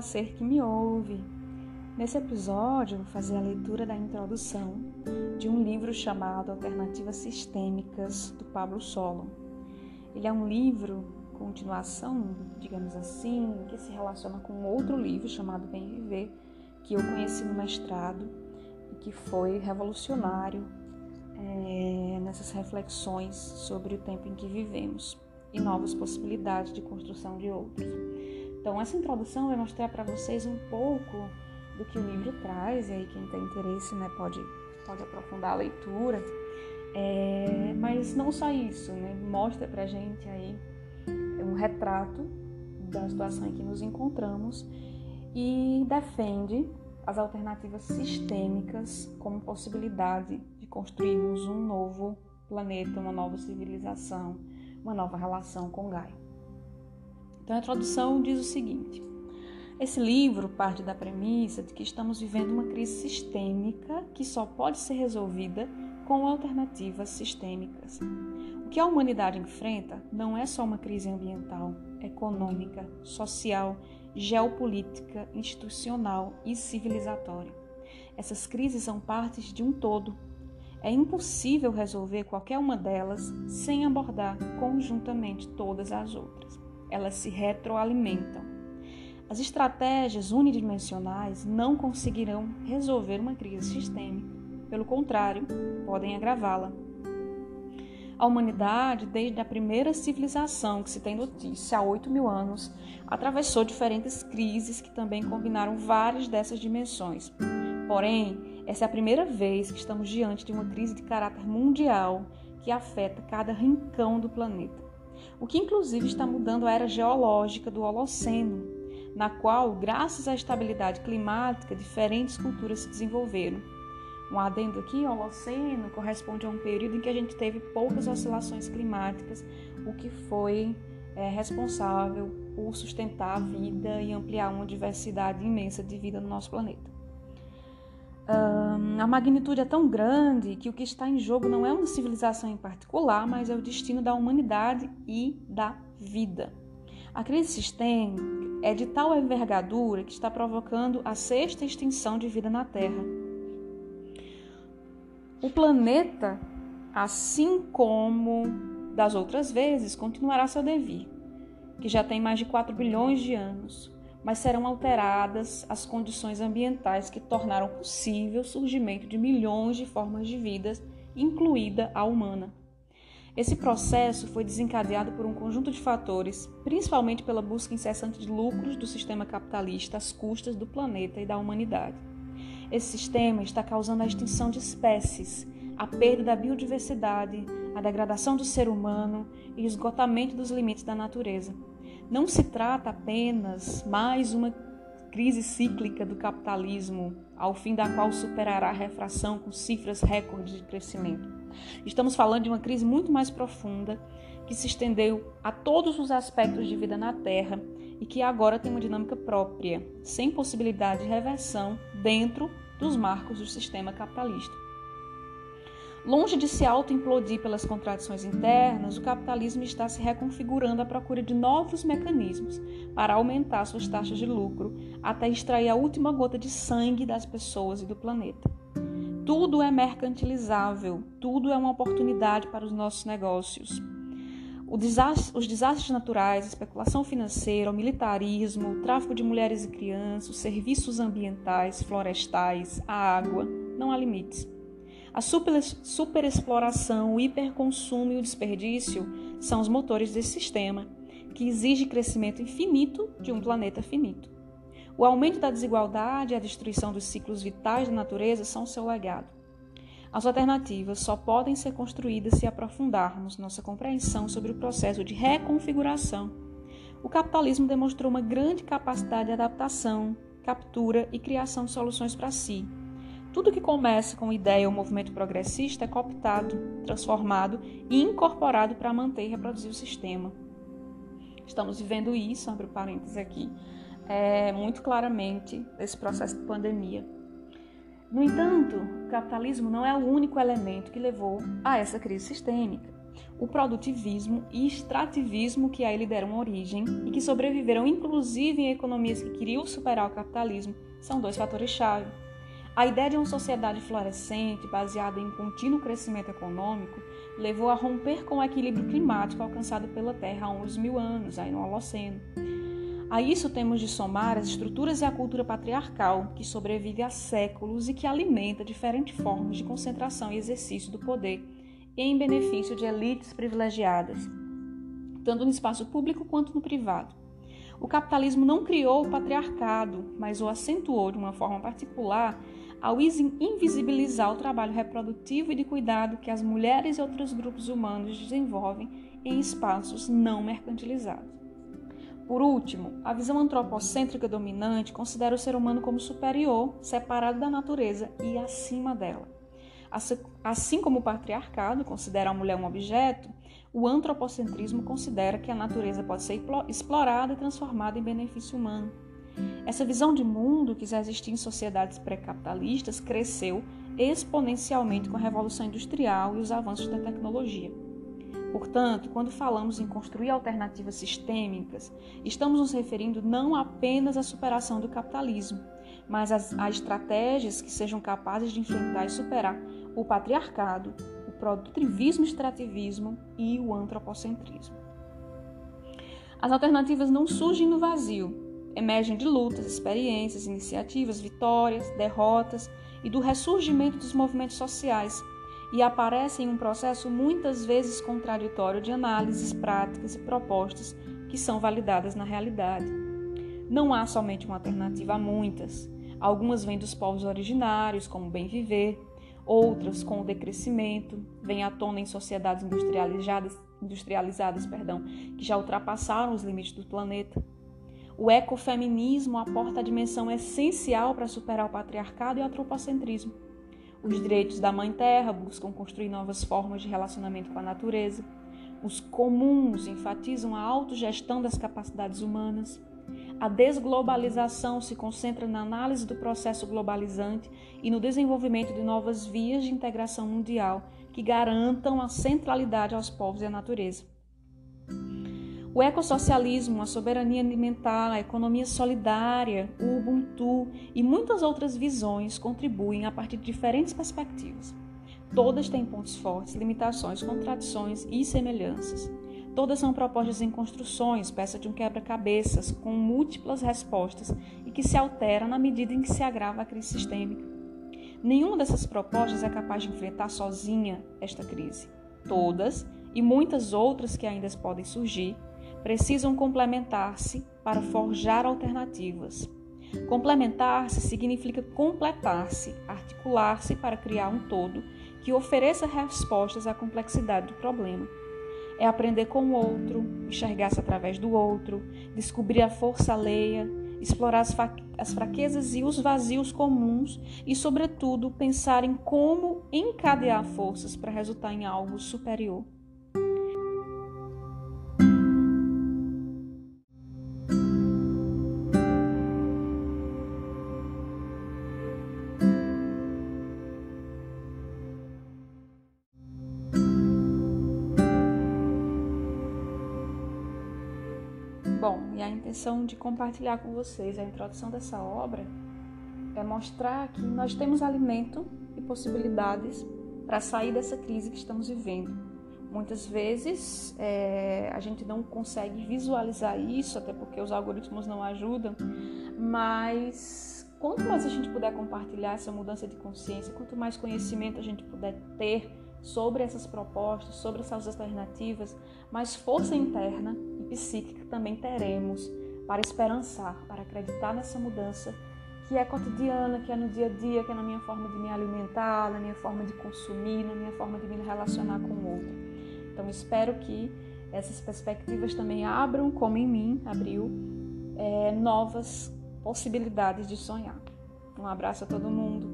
Ser que me ouve. Nesse episódio, vou fazer a leitura da introdução de um livro chamado Alternativas Sistêmicas, do Pablo Solon. Ele é um livro, continuação, digamos assim, que se relaciona com outro livro chamado Bem Viver, que eu conheci no mestrado e que foi revolucionário é, nessas reflexões sobre o tempo em que vivemos e novas possibilidades de construção de outros. Então, essa introdução vai mostrar para vocês um pouco do que o livro traz, e aí quem tem interesse né, pode, pode aprofundar a leitura. É, mas não só isso, né? mostra para gente aí um retrato da situação em que nos encontramos e defende as alternativas sistêmicas como possibilidade de construirmos um novo planeta, uma nova civilização, uma nova relação com Gaia. Então a introdução diz o seguinte: esse livro parte da premissa de que estamos vivendo uma crise sistêmica que só pode ser resolvida com alternativas sistêmicas. O que a humanidade enfrenta não é só uma crise ambiental, econômica, social, geopolítica, institucional e civilizatória. Essas crises são partes de um todo. É impossível resolver qualquer uma delas sem abordar conjuntamente todas as outras elas se retroalimentam. As estratégias unidimensionais não conseguirão resolver uma crise sistêmica, pelo contrário, podem agravá-la. A humanidade, desde a primeira civilização que se tem notícia há 8 mil anos, atravessou diferentes crises que também combinaram várias dessas dimensões. Porém, essa é a primeira vez que estamos diante de uma crise de caráter mundial que afeta cada rincão do planeta o que inclusive está mudando a era geológica do Holoceno, na qual, graças à estabilidade climática, diferentes culturas se desenvolveram. Um adendo aqui, o Holoceno corresponde a um período em que a gente teve poucas oscilações climáticas, o que foi é, responsável por sustentar a vida e ampliar uma diversidade imensa de vida no nosso planeta a magnitude é tão grande que o que está em jogo não é uma civilização em particular, mas é o destino da humanidade e da vida. A crise sistêmica é de tal envergadura que está provocando a sexta extinção de vida na Terra. O planeta, assim como das outras vezes, continuará seu devir, que já tem mais de 4 bilhões de anos mas serão alteradas as condições ambientais que tornaram possível o surgimento de milhões de formas de vida, incluída a humana. Esse processo foi desencadeado por um conjunto de fatores, principalmente pela busca incessante de lucros do sistema capitalista às custas do planeta e da humanidade. Esse sistema está causando a extinção de espécies, a perda da biodiversidade, a degradação do ser humano e o esgotamento dos limites da natureza. Não se trata apenas mais uma crise cíclica do capitalismo, ao fim da qual superará a refração com cifras recordes de crescimento. Estamos falando de uma crise muito mais profunda que se estendeu a todos os aspectos de vida na Terra e que agora tem uma dinâmica própria, sem possibilidade de reversão dentro dos marcos do sistema capitalista. Longe de se auto-implodir pelas contradições internas, o capitalismo está se reconfigurando à procura de novos mecanismos para aumentar suas taxas de lucro até extrair a última gota de sangue das pessoas e do planeta. Tudo é mercantilizável, tudo é uma oportunidade para os nossos negócios. Desastre, os desastres naturais, a especulação financeira, o militarismo, o tráfico de mulheres e crianças, os serviços ambientais, florestais, a água, não há limites. A superexploração, o hiperconsumo e o desperdício são os motores desse sistema, que exige crescimento infinito de um planeta finito. O aumento da desigualdade e a destruição dos ciclos vitais da natureza são seu legado. As alternativas só podem ser construídas se aprofundarmos nossa compreensão sobre o processo de reconfiguração. O capitalismo demonstrou uma grande capacidade de adaptação, captura e criação de soluções para si, tudo que começa com ideia ou movimento progressista é cooptado, transformado e incorporado para manter e reproduzir o sistema. Estamos vivendo isso, abre parênteses aqui, é, muito claramente nesse processo de pandemia. No entanto, o capitalismo não é o único elemento que levou a essa crise sistêmica. o produtivismo e extrativismo que a ele deram origem e que sobreviveram inclusive em economias que queriam superar o capitalismo são dois fatores-chave. A ideia de uma sociedade florescente, baseada em contínuo crescimento econômico, levou a romper com o equilíbrio climático alcançado pela Terra há uns mil anos, aí no Holoceno. A isso temos de somar as estruturas e a cultura patriarcal, que sobrevive há séculos e que alimenta diferentes formas de concentração e exercício do poder em benefício de elites privilegiadas, tanto no espaço público quanto no privado. O capitalismo não criou o patriarcado, mas o acentuou de uma forma particular ao invisibilizar o trabalho reprodutivo e de cuidado que as mulheres e outros grupos humanos desenvolvem em espaços não mercantilizados. Por último, a visão antropocêntrica dominante considera o ser humano como superior, separado da natureza e acima dela. Assim como o patriarcado considera a mulher um objeto, o antropocentrismo considera que a natureza pode ser explorada e transformada em benefício humano. Essa visão de mundo que já existia em sociedades pré-capitalistas cresceu exponencialmente com a Revolução Industrial e os avanços da tecnologia. Portanto, quando falamos em construir alternativas sistêmicas, estamos nos referindo não apenas à superação do capitalismo, mas a estratégias que sejam capazes de enfrentar e superar o patriarcado, o produtivismo extrativismo e o antropocentrismo. As alternativas não surgem no vazio, emergem de lutas, experiências, iniciativas, vitórias, derrotas e do ressurgimento dos movimentos sociais e aparecem em um processo muitas vezes contraditório de análises, práticas e propostas que são validadas na realidade. Não há somente uma alternativa a muitas. Algumas vêm dos povos originários, como bem viver, outras com o decrescimento, vêm à tona em sociedades industrializadas, industrializadas perdão, que já ultrapassaram os limites do planeta. O ecofeminismo aporta a dimensão essencial para superar o patriarcado e o antropocentrismo. Os direitos da Mãe Terra buscam construir novas formas de relacionamento com a natureza. Os comuns enfatizam a autogestão das capacidades humanas. A desglobalização se concentra na análise do processo globalizante e no desenvolvimento de novas vias de integração mundial que garantam a centralidade aos povos e à natureza. O ecossocialismo, a soberania alimentar, a economia solidária, o Ubuntu e muitas outras visões contribuem a partir de diferentes perspectivas. Todas têm pontos fortes, limitações, contradições e semelhanças. Todas são propostas em construções, peça de um quebra-cabeças, com múltiplas respostas e que se altera na medida em que se agrava a crise sistêmica. Nenhuma dessas propostas é capaz de enfrentar sozinha esta crise. Todas, e muitas outras que ainda podem surgir, precisam complementar-se para forjar alternativas. Complementar-se significa completar-se, articular-se para criar um todo que ofereça respostas à complexidade do problema é aprender com o outro, enxergar-se através do outro, descobrir a força alheia, explorar as, as fraquezas e os vazios comuns e, sobretudo, pensar em como encadear forças para resultar em algo superior. Bom, e a intenção de compartilhar com vocês a introdução dessa obra é mostrar que nós temos alimento e possibilidades para sair dessa crise que estamos vivendo. Muitas vezes é, a gente não consegue visualizar isso, até porque os algoritmos não ajudam, mas quanto mais a gente puder compartilhar essa mudança de consciência, quanto mais conhecimento a gente puder ter sobre essas propostas, sobre essas alternativas, mais força interna psíquica também teremos para esperançar, para acreditar nessa mudança que é cotidiana, que é no dia a dia, que é na minha forma de me alimentar, na minha forma de consumir, na minha forma de me relacionar com o outro. Então espero que essas perspectivas também abram, como em mim abriu, é, novas possibilidades de sonhar. Um abraço a todo mundo.